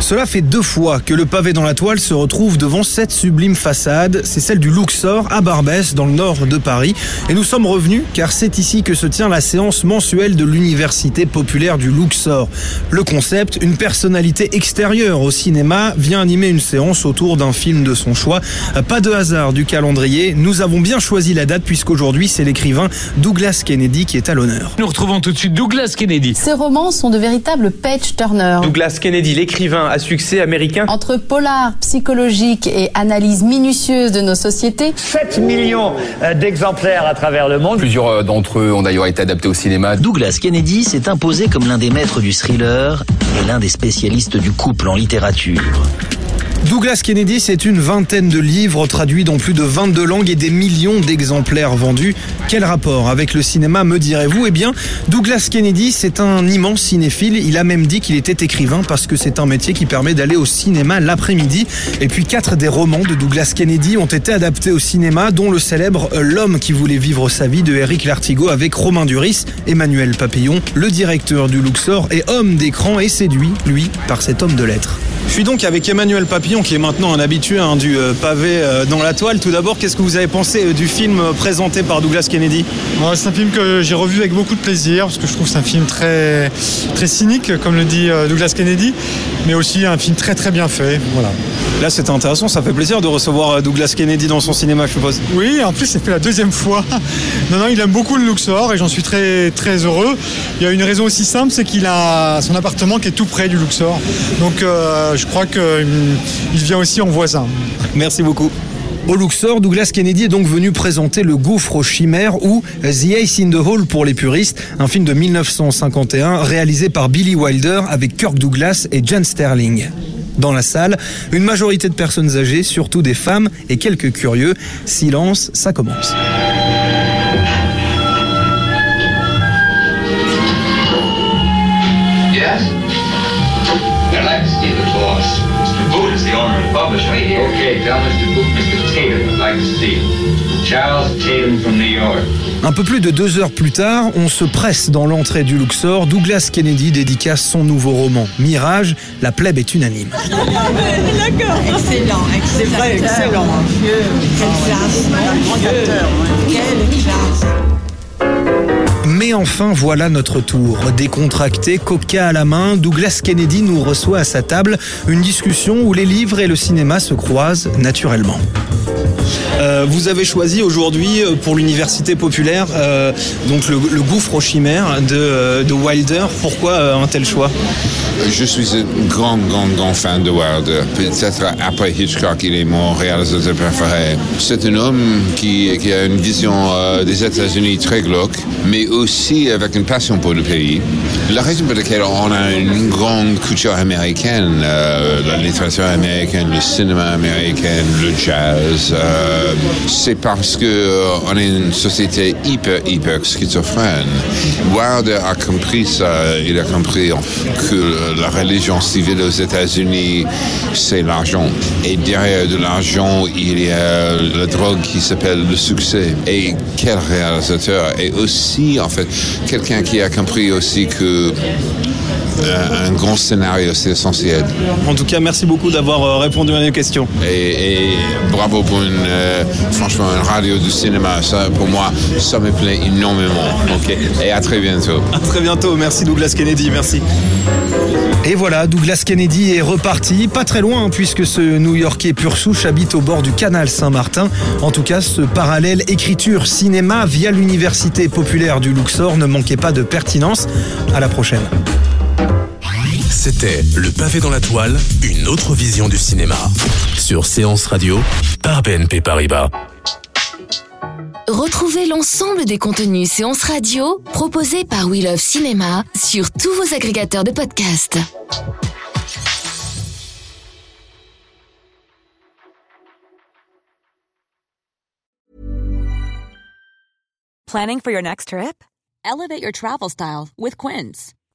Cela fait deux fois que le pavé dans la toile se retrouve devant cette sublime façade. C'est celle du Luxor à Barbès, dans le nord de Paris. Et nous sommes revenus car c'est ici que se tient la séance mensuelle de l'Université populaire du Luxor. Le concept, une personnalité extérieure au cinéma, vient animer une séance autour d'un film de son choix. Pas de hasard du calendrier. Nous avons bien choisi la date puisqu'aujourd'hui c'est l'écrivain Douglas Kennedy qui est à l'honneur. Nous retrouvons tout de suite Douglas Kennedy. Ces romans sont de véritables page-turners. Douglas Kennedy, l'écrivain à succès américain. Entre polar psychologique et analyse minutieuse de nos sociétés, 7 millions euh, d'exemplaires à travers le monde. Plusieurs euh, d'entre eux ont d'ailleurs été adaptés au cinéma. Douglas Kennedy s'est imposé comme l'un des maîtres du thriller et l'un des spécialistes du couple en littérature. Douglas Kennedy, c'est une vingtaine de livres traduits dans plus de 22 langues et des millions d'exemplaires vendus. Quel rapport avec le cinéma, me direz-vous? Eh bien, Douglas Kennedy, c'est un immense cinéphile. Il a même dit qu'il était écrivain parce que c'est un métier qui permet d'aller au cinéma l'après-midi. Et puis, quatre des romans de Douglas Kennedy ont été adaptés au cinéma, dont le célèbre L'homme qui voulait vivre sa vie de Eric Lartigot avec Romain Duris, Emmanuel Papillon, le directeur du Luxor et homme d'écran et séduit, lui, par cet homme de lettres. Je suis donc avec Emmanuel Papillon qui est maintenant un habitué hein, du euh, pavé euh, dans la toile. Tout d'abord, qu'est-ce que vous avez pensé euh, du film présenté par Douglas Kennedy? C'est un film que j'ai revu avec beaucoup de plaisir parce que je trouve que c'est un film très, très cynique, comme le dit Douglas Kennedy, mais aussi un film très très bien fait. Voilà. Là, c'était intéressant. Ça fait plaisir de recevoir Douglas Kennedy dans son cinéma, je suppose. Oui, en plus, c'est fait la deuxième fois. Non, non, il aime beaucoup le Luxor et j'en suis très très heureux. Il y a une raison aussi simple, c'est qu'il a son appartement qui est tout près du Luxor. Donc, euh, je crois qu'il vient aussi en voisin. Merci beaucoup. Au Luxor, Douglas Kennedy est donc venu présenter Le gouffre aux chimères ou The Ace in the Hole pour les puristes, un film de 1951 réalisé par Billy Wilder avec Kirk Douglas et Jen Sterling. Dans la salle, une majorité de personnes âgées, surtout des femmes et quelques curieux. Silence, ça commence. Publisher. Right here. Okay, tell Mr. Boot, Mr. Tatum would like to see him. Charles Tatum from New York. Un peu plus de deux heures plus tard, on se presse dans l'entrée du Luxor. Douglas Kennedy dédicace son nouveau roman, Mirage, la plèbe est unanime. D'accord. Excellent, excellent. C'est vrai, excellent. Quelle classe. Grand acteur. Quelle classe. Mais enfin, voilà notre tour. Décontracté, coca à la main, Douglas Kennedy nous reçoit à sa table une discussion où les livres et le cinéma se croisent naturellement. Euh, vous avez choisi aujourd'hui euh, pour l'université populaire euh, donc le, gouffre aux chimères de, de Wilder. Pourquoi un tel choix? Je suis un grand, grand, grand fan de Wilder. Peut-être après Hitchcock, il est mon réalisateur préféré. C'est un homme qui, a une vision des États-Unis très glauque, mais aussi avec une passion pour le pays. La raison pour laquelle on a une grande culture américaine, la littérature américaine, le cinéma américain, le jazz, euh, c'est parce que euh, on est une société hyper, hyper schizophrène. Wilder a compris ça. Il a compris que la religion civile aux États-Unis, c'est l'argent. Et derrière de l'argent, il y a la drogue qui s'appelle le succès. Et quel réalisateur. Et aussi, en fait, quelqu'un qui a compris aussi que un, un grand scénario, c'est essentiel. En tout cas, merci beaucoup d'avoir euh, répondu à nos questions. Et, et bravo pour une, euh, franchement, une radio du cinéma. Ça, pour moi, ça me plaît énormément. Ok. Et à très bientôt. À très bientôt. Merci Douglas Kennedy. Merci. Et voilà, Douglas Kennedy est reparti, pas très loin hein, puisque ce New-Yorkais pur souche habite au bord du canal Saint-Martin. En tout cas, ce parallèle écriture-cinéma via l'université populaire du Luxor ne manquait pas de pertinence. À la prochaine. C'était Le pavé dans la toile, une autre vision du cinéma. Sur Séance Radio, par BNP Paribas. Retrouvez l'ensemble des contenus séances radio proposés par We Love Cinéma sur tous vos agrégateurs de podcasts. Planning for your next trip? Elevate your travel style with Quince.